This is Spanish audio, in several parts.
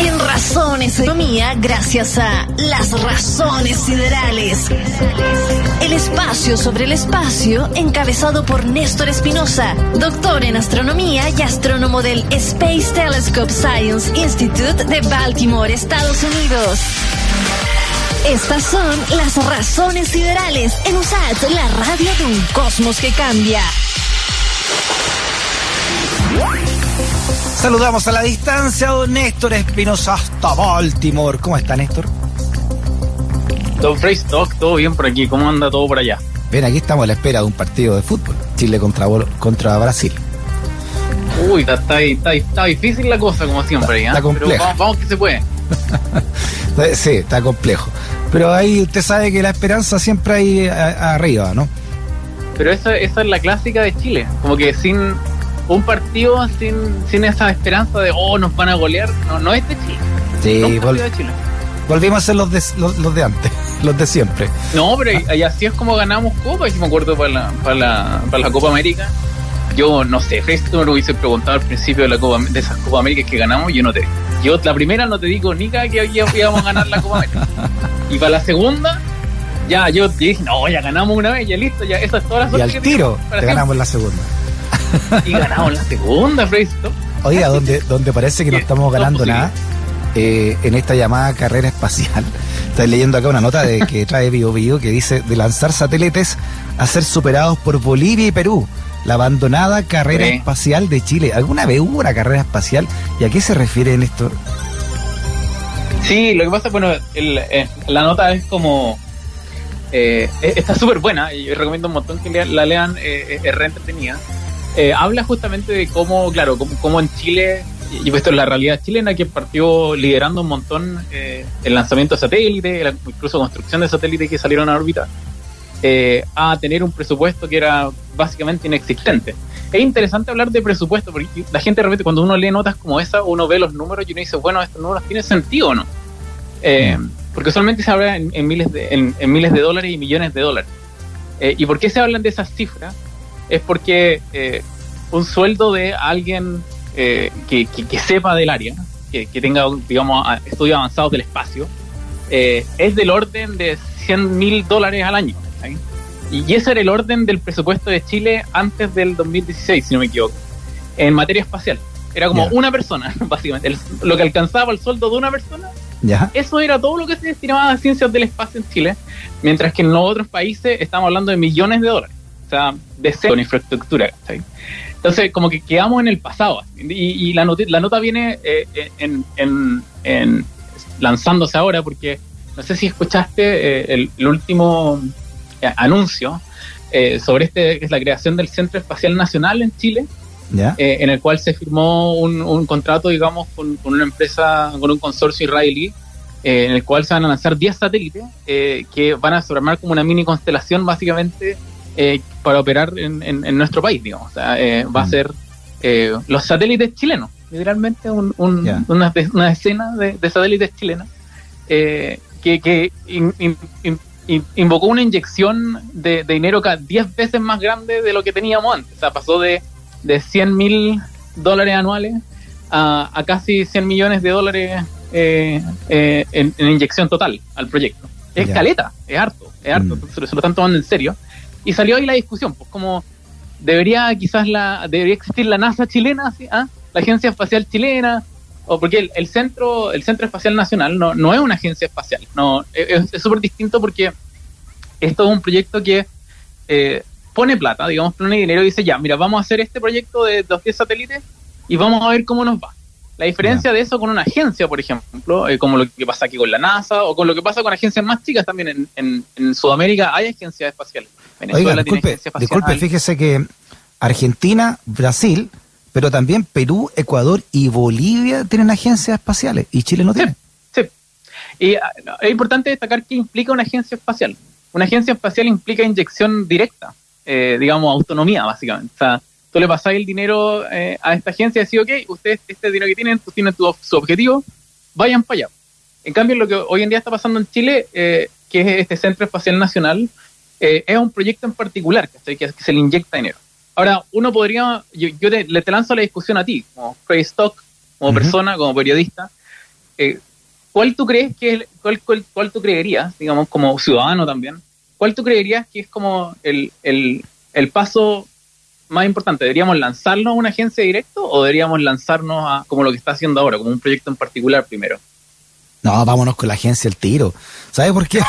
En Razones Economía, gracias a las razones siderales. El espacio sobre el espacio, encabezado por Néstor Espinosa, doctor en astronomía y astrónomo del Space Telescope Science Institute de Baltimore, Estados Unidos. Estas son las razones siderales en USAT, la radio de un cosmos que cambia. Saludamos a la distancia a don Néstor Espinosa hasta Baltimore. ¿Cómo está Néstor? Don Stock, todo bien por aquí. ¿Cómo anda todo por allá? Bien, aquí estamos a la espera de un partido de fútbol. Chile contra, contra Brasil. Uy, está, está, está, difícil la cosa, como siempre. Está, ¿eh? complejo. Pero vamos, que se puede. sí, está complejo. Pero ahí usted sabe que la esperanza siempre hay arriba, ¿no? Pero esa, esa es la clásica de Chile. Como que sin un partido sin, sin esa esperanza de, oh, nos van a golear, no, no es de Chile. Sí, volvimos a ser los de, los, de antes, los de siempre. No, pero y, así es como ganamos Copa, si me acuerdo para la, para la, para la Copa América. Yo no sé, tú me lo hubiese preguntado al principio de la Copa de esas Copa América que ganamos, yo no te yo la primera no te digo ni que íbamos a ganar la Copa América. Y para la segunda, ya yo dije, no, ya ganamos una vez, ya listo, ya esa es toda la Y al tiro, te ganamos la segunda. Y ganamos la segunda, Fresco. Oiga, donde, donde parece que no estamos ganando nada, eh, en esta llamada carrera espacial. Estoy leyendo acá una nota de que trae Bio Bio que dice de lanzar satélites a ser superados por Bolivia y Perú. La abandonada carrera espacial de Chile. ¿Alguna vez hubo una carrera espacial? ¿Y a qué se refiere en esto? Sí, lo que pasa, bueno, eh, la nota es como eh, está súper buena y recomiendo un montón que la lean, eh, es re entretenida. Eh, habla justamente de cómo, claro, cómo, en Chile, y esto es la realidad chilena, que partió liderando un montón eh, el lanzamiento de satélites, incluso construcción de satélites que salieron a órbita, eh, a tener un presupuesto que era básicamente inexistente. Es interesante hablar de presupuesto, porque la gente de repente cuando uno lee notas como esa, uno ve los números y uno dice, bueno, estos números tienen sentido o no. porque solamente se habla en, miles de, en, miles de dólares y millones de dólares. ¿Y por qué se hablan de esas cifras? es porque eh, un sueldo de alguien eh, que, sepa del área, que, tenga, digamos, estudios avanzados del espacio, eh, es del orden de 100 mil dólares al año. Y ese era el orden del presupuesto de Chile antes del 2016, si no me equivoco, en materia espacial. Era como una persona, básicamente. lo que alcanzaba el sueldo de una persona, eso era todo lo que se destinaba a ciencias del espacio en Chile, mientras que en los otros países estamos hablando de millones de dólares o sea, de cero con infraestructura. Entonces, como que quedamos en el pasado. Y, la, la nota viene eh, en, lanzándose ahora, porque no sé si escuchaste eh, el, último eh, anuncio sobre este, que es la creación del Centro Espacial Nacional en Chile. en el cual se firmó un, contrato, digamos, con, una empresa, con un consorcio israelí, en el cual se van a lanzar 10 satélites que van a formar como una mini constelación, básicamente, eh, para operar en, nuestro país, digamos. O sea, eh, va a mm. ser eh, los satélites chilenos, literalmente una, escena de, satélites chilenos que, invocó una inyección de, dinero cada 10 veces más grande de lo que teníamos antes. O sea, pasó de, de 100 mil dólares anuales a, casi 100 millones de dólares en, inyección total al proyecto. Es caleta, es harto, es harto, mm. se, lo están tomando en serio. Y salió ahí la discusión, pues como debería quizás la debería existir la NASA chilena, ¿Ah? la Agencia Espacial Chilena, o porque el, centro el Centro Espacial Nacional no, no es una agencia espacial, no es súper distinto porque esto es un proyecto que eh, pone plata, digamos, pone dinero y dice, ya, mira, vamos a hacer este proyecto de 10 satélites y vamos a ver cómo nos va. La diferencia de eso con una agencia, por ejemplo, eh, como lo que pasa aquí con la NASA o con lo que pasa con agencias más chicas también en, en Sudamérica hay agencias espaciales. Oiga, disculpe, disculpe, fíjese que Argentina, Brasil, pero también Perú, Ecuador y Bolivia tienen agencias espaciales y Chile no tiene. Sí, Y ah, es importante destacar que implica una agencia espacial. Una agencia espacial implica inyección directa, eh, digamos, autonomía, básicamente. O sea, tú le pasas el dinero eh, a esta agencia y decís, ok, ustedes este dinero que tienen, tú tienen tu, su objetivo, vayan para allá. En cambio, lo que hoy en día está pasando en Chile, eh, que es este Centro Espacial Nacional, eh, es un proyecto en particular que, que, se le inyecta dinero. Ahora, uno podría, yo, le te lanzo la discusión a ti, como Stock, como persona, como periodista, ¿cuál tú crees que es, cuál, cuál, tú creerías, digamos, como ciudadano también, cuál tú creerías que es como el, el, el paso más importante? ¿Deberíamos lanzarnos a una agencia directo o deberíamos lanzarnos a como lo que está haciendo ahora, como un proyecto en particular primero? No, vámonos con la agencia el tiro. ¿Sabes por qué?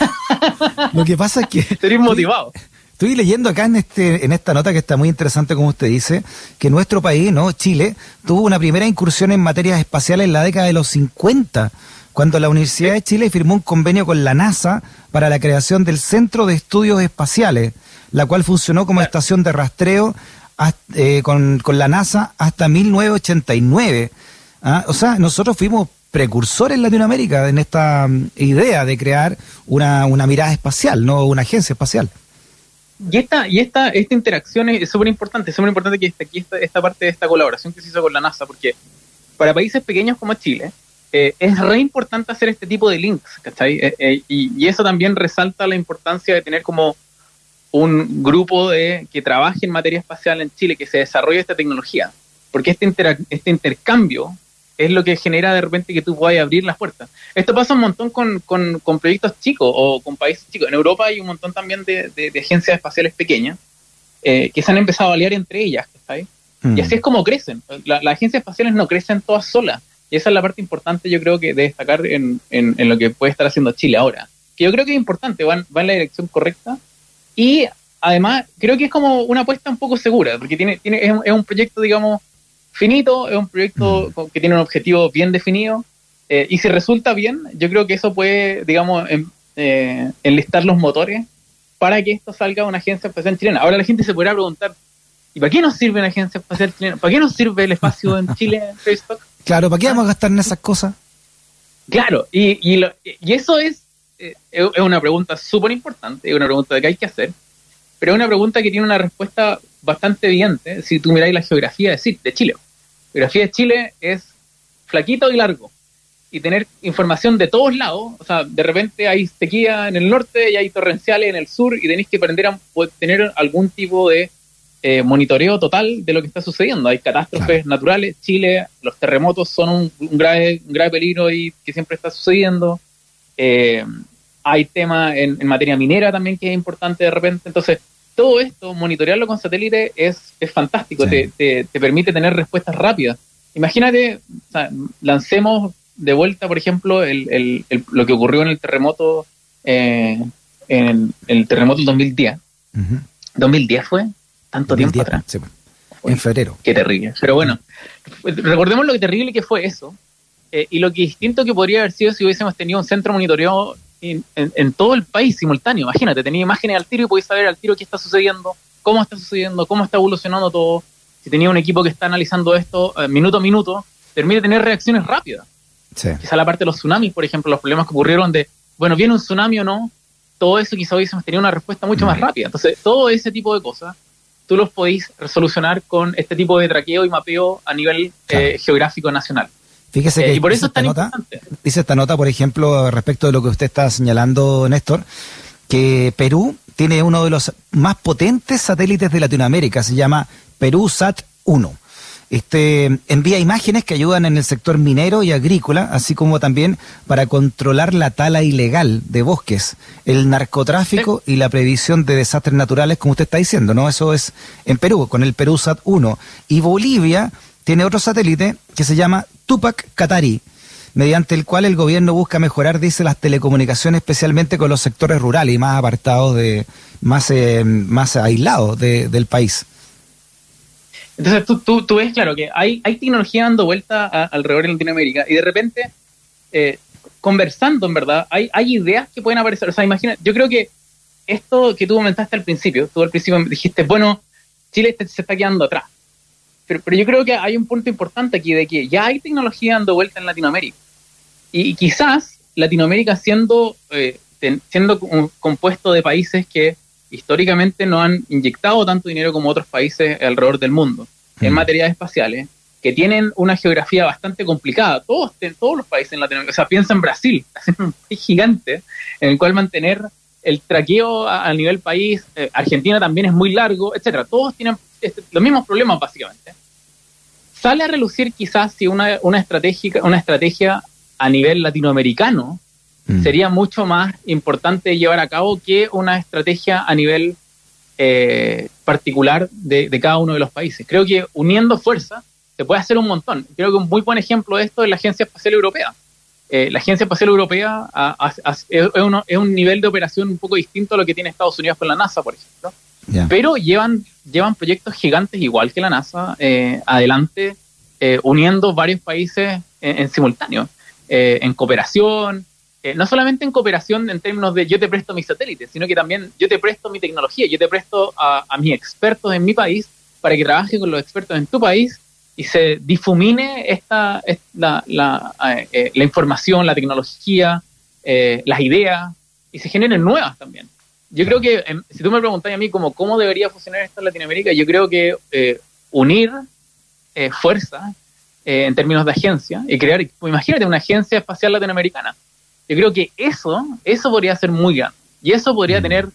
lo que pasa es que... Sería motivado. Estoy leyendo acá en, este, en esta nota que está muy interesante, como usted dice, que nuestro país, ¿no? Chile, tuvo una primera incursión en materias espaciales en la década de los 50, cuando la Universidad de Chile firmó un convenio con la NASA para la creación del Centro de Estudios Espaciales, la cual funcionó como estación de rastreo eh, con, la NASA hasta 1989. ¿ah? O sea, nosotros fuimos precursores en Latinoamérica en esta mm, idea de crear una, una mirada espacial, no una agencia espacial. Y esta, y esta, esta interacción es súper importante, súper importante que aquí esta, esta parte de esta colaboración que se hizo con la NASA, porque para países pequeños como Chile, eh, es re importante hacer este tipo de links, ¿cachai? Eh, eh, y, eso también resalta la importancia de tener como un grupo de que trabaje en materia espacial en Chile, que se desarrolle esta tecnología, porque este, este intercambio es lo que genera de repente que tú puedas abrir las puertas. Esto pasa un montón con, con, proyectos chicos o con países chicos. En Europa hay un montón también de, de, agencias espaciales pequeñas eh, que se han empezado a aliar entre ellas. ¿sabes? Y así mm. es como crecen. las agencias espaciales no crecen todas solas. Y esa es la parte importante, yo creo, que de destacar en, en, en, lo que puede estar haciendo Chile ahora. Que yo creo que es importante, van, va en la dirección correcta. Y además, creo que es como una apuesta un poco segura, porque tiene, tiene, es un proyecto, digamos, finito, es un proyecto mm. que tiene un objetivo bien definido. Eh, y si resulta bien, yo creo que eso puede, digamos, em, eh, enlistar los motores para que esto salga una agencia espacial chilena. Ahora la gente se podrá preguntar, ¿y para qué nos sirve una agencia espacial chilena? ¿Para qué nos sirve el espacio en Chile, Facebook? Claro, ¿para qué vamos a gastar en esas cosas? Claro, y, y, y eso es, eh, es una pregunta súper importante, es una pregunta que hay que hacer, pero es una pregunta que tiene una respuesta bastante evidente si tú miráis la geografía de, de Chile geografía de Chile es flaquito y largo. Y tener información de todos lados, o sea, de repente hay sequía en el norte y hay torrenciales en el sur y tenéis que aprender a tener algún tipo de eh, monitoreo total de lo que está sucediendo. Hay catástrofes naturales, Chile, los terremotos son un, grave, grave peligro y que siempre está sucediendo. Eh, hay temas en, materia minera también que es importante de repente. Entonces, todo esto, monitorearlo con satélite es, es fantástico, te, te, permite tener respuestas rápidas. Imagínate, lancemos de vuelta, por ejemplo, el, el, lo que ocurrió en el terremoto, eh, en el terremoto del 2010. 2010 fue tanto tiempo atrás. en febrero. Qué terrible. Pero bueno, recordemos lo que terrible que fue eso. Eh, y lo que distinto que podría haber sido si hubiésemos tenido un centro monitoreo en, todo el país simultáneo. Imagínate, tenía imágenes al tiro y podías saber al tiro qué está sucediendo, cómo está sucediendo, cómo está evolucionando todo. Si tenía un equipo que está analizando esto eh, minuto a minuto, permite tener reacciones rápidas. Sí. Quizá la parte de los tsunamis, por ejemplo, los problemas que ocurrieron de, bueno, viene un tsunami o no, todo eso quizá hubiésemos tenido una respuesta mucho más rápida. Entonces, todo ese tipo de cosas, tú los podéis resolucionar con este tipo de traqueo y mapeo a nivel eh, geográfico nacional. Fíjese que eh, y por eso esta nota, dice esta nota, por ejemplo, respecto de lo que usted está señalando, Néstor, que Perú tiene uno de los más potentes satélites de Latinoamérica, se llama Perú Sat 1. Este envía imágenes que ayudan en el sector minero y agrícola, así como también para controlar la tala ilegal de bosques, el narcotráfico y la previsión de desastres naturales, como usted está diciendo, ¿no? Eso es en Perú, con el Perú Sat 1. Y Bolivia tiene otro satélite que se llama Tupac Katari, mediante el cual el gobierno busca mejorar, dice, las telecomunicaciones, especialmente con los sectores rurales y más apartados, de, más, eh, más aislados del país. Entonces tú, tú, tú, ves, claro, que hay, tecnología dando vuelta alrededor de Latinoamérica y de repente, eh, conversando, en verdad, hay, hay ideas que pueden aparecer. O sea, imagina, yo creo que esto que tú comentaste al principio, tú al principio dijiste, bueno, Chile se está quedando atrás. Pero, yo creo que hay un punto importante aquí de que ya hay tecnología dando vuelta en Latinoamérica. Y, quizás Latinoamérica siendo, eh, siendo compuesto de países que históricamente no han inyectado tanto dinero como otros países alrededor del mundo en mm. materias espaciales, que tienen una geografía bastante complicada. Todos, todos los países en Latinoamérica, o sea, piensa en Brasil, un país gigante en el cual mantener el traqueo a, nivel país, eh, Argentina también es muy largo, etcétera. Todos tienen este, los mismos problemas básicamente sale a relucir quizás si una, una, estrategia, una estrategia a nivel latinoamericano mm. sería mucho más importante llevar a cabo que una estrategia a nivel eh, particular de, cada uno de los países. Creo que uniendo fuerzas se puede hacer un montón. Creo que un muy buen ejemplo de esto es la Agencia Espacial Europea. Eh, la Agencia Espacial Europea es, un nivel de operación un poco distinto a lo que tiene Estados Unidos con la NASA, por ejemplo. Pero llevan, llevan proyectos gigantes, igual que la NASA, eh, adelante, uniendo varios países en simultáneo, en cooperación, eh, no solamente en cooperación en términos de yo te presto mis satélites, sino que también yo te presto mi tecnología, yo te presto a, mis expertos en mi país para que trabajen con los expertos en tu país y se difumine esta, la, la, eh, la, información, la tecnología, eh, las ideas y se generen nuevas también. Yo creo que, em, si tú me preguntas a mí como cómo debería funcionar esto en Latinoamérica, yo creo que unir fuerza en términos de agencia y crear, imagínate una agencia espacial latinoamericana yo creo que eso, eso podría ser muy grande. Y eso podría mm. tener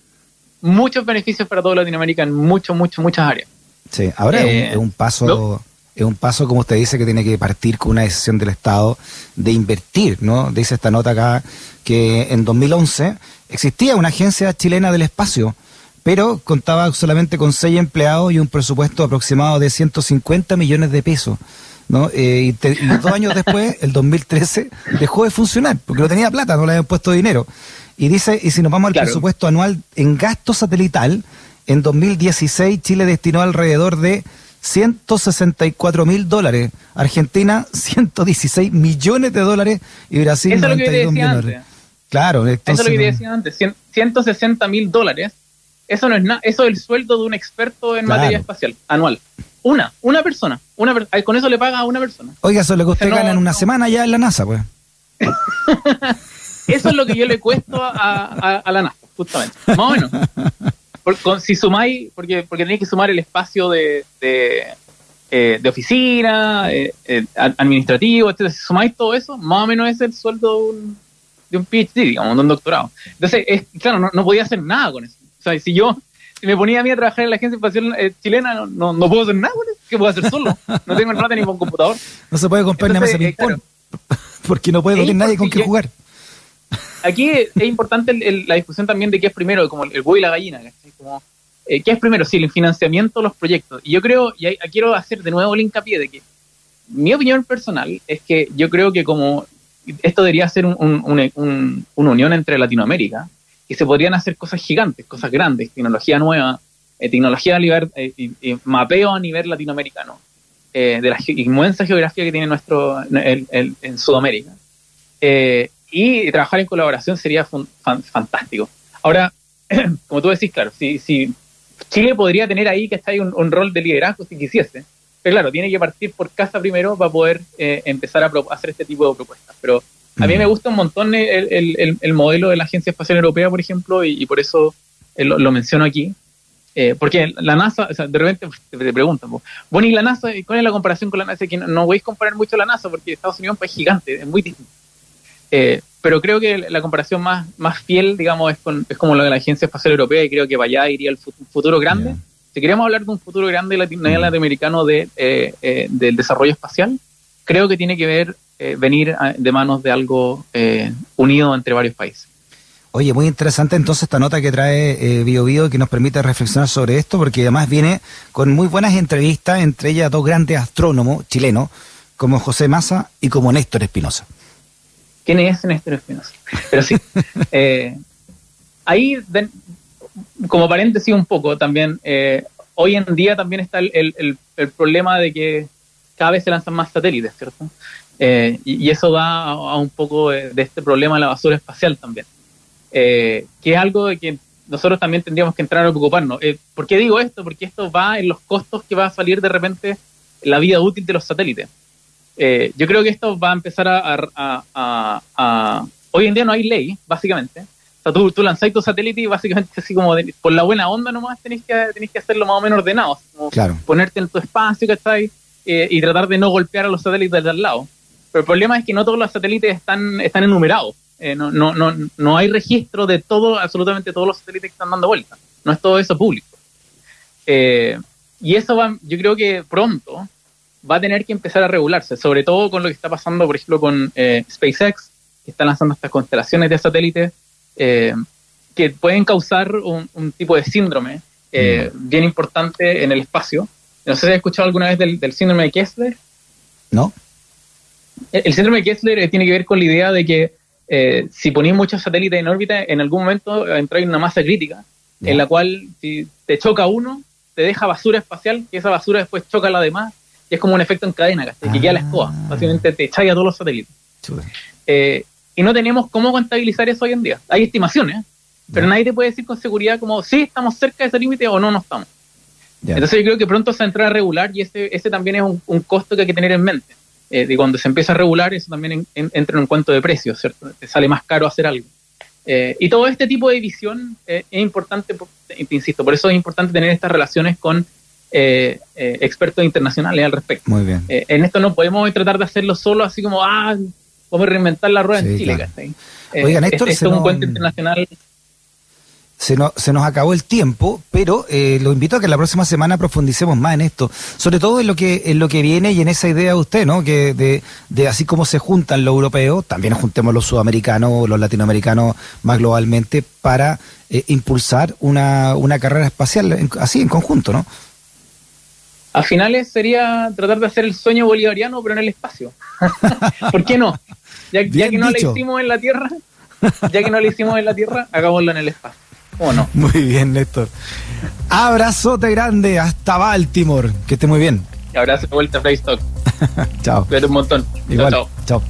muchos beneficios para toda Latinoamérica en muchos, muchos, muchas áreas. Sí, ahora es, un, eh, paso, es un paso, como usted dice, que tiene que partir con una decisión del Estado de invertir, ¿no? Dice esta nota acá que en 2011 existía una agencia chilena del espacio, pero contaba solamente con seis empleados y un presupuesto aproximado de 150 millones de pesos. ¿no? Eh, y, dos años después, el 2013, dejó de funcionar porque no tenía plata, no le habían puesto dinero. Y dice, y si nos vamos al presupuesto anual en gasto satelital, en 2016 Chile destinó alrededor de 164 mil dólares, Argentina 116 millones de dólares y Brasil Eso 92 millones. Claro, Eso es lo que decía antes, 160 mil dólares. Eso no es nada, eso es el sueldo de un experto en materia espacial anual. Una, una persona. Una, con eso le paga a una persona. Oiga, eso es lo que usted gana en una semana ya en la NASA, pues. eso es lo que yo le cuesto a, la NASA, justamente. Más o menos. si sumáis, porque, porque tenéis que sumar el espacio de, de, eh, oficina, eh, eh, administrativo, etc. Si sumáis todo eso, más o menos es el sueldo de un, de un PhD, digamos, de un doctorado. Entonces, es, claro, no, no podía hacer nada con eso. O sea, si yo si me ponía a mí a trabajar en la agencia espacial eh, chilena, no, no, puedo hacer nada, ¿qué puedo hacer solo? No tengo nada ni con computador. No se puede comprar nada más eh, porque no puede tener nadie con qué jugar. Aquí es importante la discusión también de qué es primero, como el huevo y la gallina, como, eh, ¿qué es primero? Sí, el financiamiento de los proyectos. Y yo creo, y quiero hacer de nuevo el hincapié de que mi opinión personal es que yo creo que como esto debería ser un, un, una unión entre Latinoamérica, que se podrían hacer cosas gigantes, cosas grandes, tecnología nueva, eh, tecnología de eh, y, mapeo a nivel latinoamericano eh, de la inmensa geografía que tiene nuestro en Sudamérica. y trabajar en colaboración sería fantástico. Ahora, como tú decís, claro, si, si Chile podría tener ahí que está ahí un, rol de liderazgo si quisiese, pero claro, tiene que partir por casa primero para poder empezar a hacer este tipo de propuestas. Pero a mí me gusta un montón el, modelo de la Agencia Espacial Europea, por ejemplo, y, por eso eh, lo, menciono aquí. Eh, porque la NASA, o sea, de repente te, preguntan, bueno, ¿y la NASA? ¿Cuál es la comparación con la NASA? Que no, no a comparar mucho la NASA porque Estados Unidos es un país gigante, es muy distinto. Eh, pero creo que la comparación más, más fiel, digamos, es, con, es como la de la Agencia Espacial Europea y creo que para allá iría el futuro grande. Si queremos hablar de un futuro grande latinoamericano de, del desarrollo espacial, creo que tiene que ver eh, venir de manos de algo eh, unido entre varios países. Oye, muy interesante entonces esta nota que trae eh, Bio que nos permite reflexionar sobre esto, porque además viene con muy buenas entrevistas, entre ellas dos grandes astrónomos chilenos, como José Massa y como Néstor Espinosa. ¿Quién es Néstor Espinosa? Pero sí, eh, ahí, como paréntesis un poco también, hoy en día también está el, el problema de que cada vez se lanzan más satélites, ¿cierto? Eh, y, eso va a, un poco de, este problema de la basura espacial también, eh, que es algo de que nosotros también tendríamos que entrar a preocuparnos. Eh, ¿Por qué digo esto? Porque esto va en los costos que va a salir de repente la vida útil de los satélites. yo creo que esto va a empezar a, Hoy en día no hay ley, básicamente. Sea, tú, tú lanzáis tu satélite y básicamente así como por la buena onda nomás tenéis que, tenéis que hacerlo más o menos ordenado. claro. Ponerte en tu espacio, ¿cachai? y tratar de no golpear a los satélites de al lado. Pero el problema es que no todos los satélites están, están enumerados. Eh, no, no, no, no hay registro de todo, absolutamente todos los satélites que están dando vuelta. No es todo eso público. Eh, y eso va, yo creo que pronto va a tener que empezar a regularse, sobre todo con lo que está pasando, por ejemplo, con eh, SpaceX, que está lanzando estas constelaciones de satélites eh, que pueden causar un, tipo de síndrome eh, mm. bien importante en el espacio. No sé si has escuchado alguna vez del, síndrome de Kessler. No. El, síndrome de Kessler tiene que ver con la idea de que si ponéis muchos satélites en órbita, en algún momento entra en una masa crítica, en la cual si te choca uno, te deja basura espacial, y esa basura después choca a la demás, y es como un efecto en cadena, que queda la escoba. Ah. Básicamente te echáis a todos los satélites. Eh, y no tenemos cómo contabilizar eso hoy en día. Hay estimaciones, pero nadie te puede decir con seguridad como si estamos cerca de ese límite o no, no estamos. Entonces yo creo que pronto se entra a regular y ese, ese también es un, costo que hay que tener en mente. Eh, y cuando se empieza a regular, eso también entra en un cuento de precios, ¿cierto? Te sale más caro hacer algo. Eh, y todo este tipo de visión eh, es importante, te insisto, por eso es importante tener estas relaciones con eh, expertos internacionales al respecto. Muy bien. en esto no podemos tratar de hacerlo solo así como, ah, vamos a reinventar la rueda en Chile. Oigan, esto es un cuento internacional se nos, se nos acabó el tiempo, pero eh, lo invito a que la próxima semana profundicemos más en esto, sobre todo en lo que en lo que viene y en esa idea de usted, ¿no? Que de, de así como se juntan los europeos, también juntemos los sudamericanos, los latinoamericanos más globalmente para eh, impulsar una, una carrera espacial así en conjunto, ¿no? A finales sería tratar de hacer el sueño bolivariano, pero en el espacio. ¿Por qué no? Ya, ya que no lo hicimos en la Tierra, ya que no lo hicimos en la Tierra, hagámoslo en el espacio. Muy bien, Néstor. Abrazote grande hasta Baltimore. Que esté muy bien. abrazo de vuelta a chao. Cuídate un montón. Igual. chao. chao.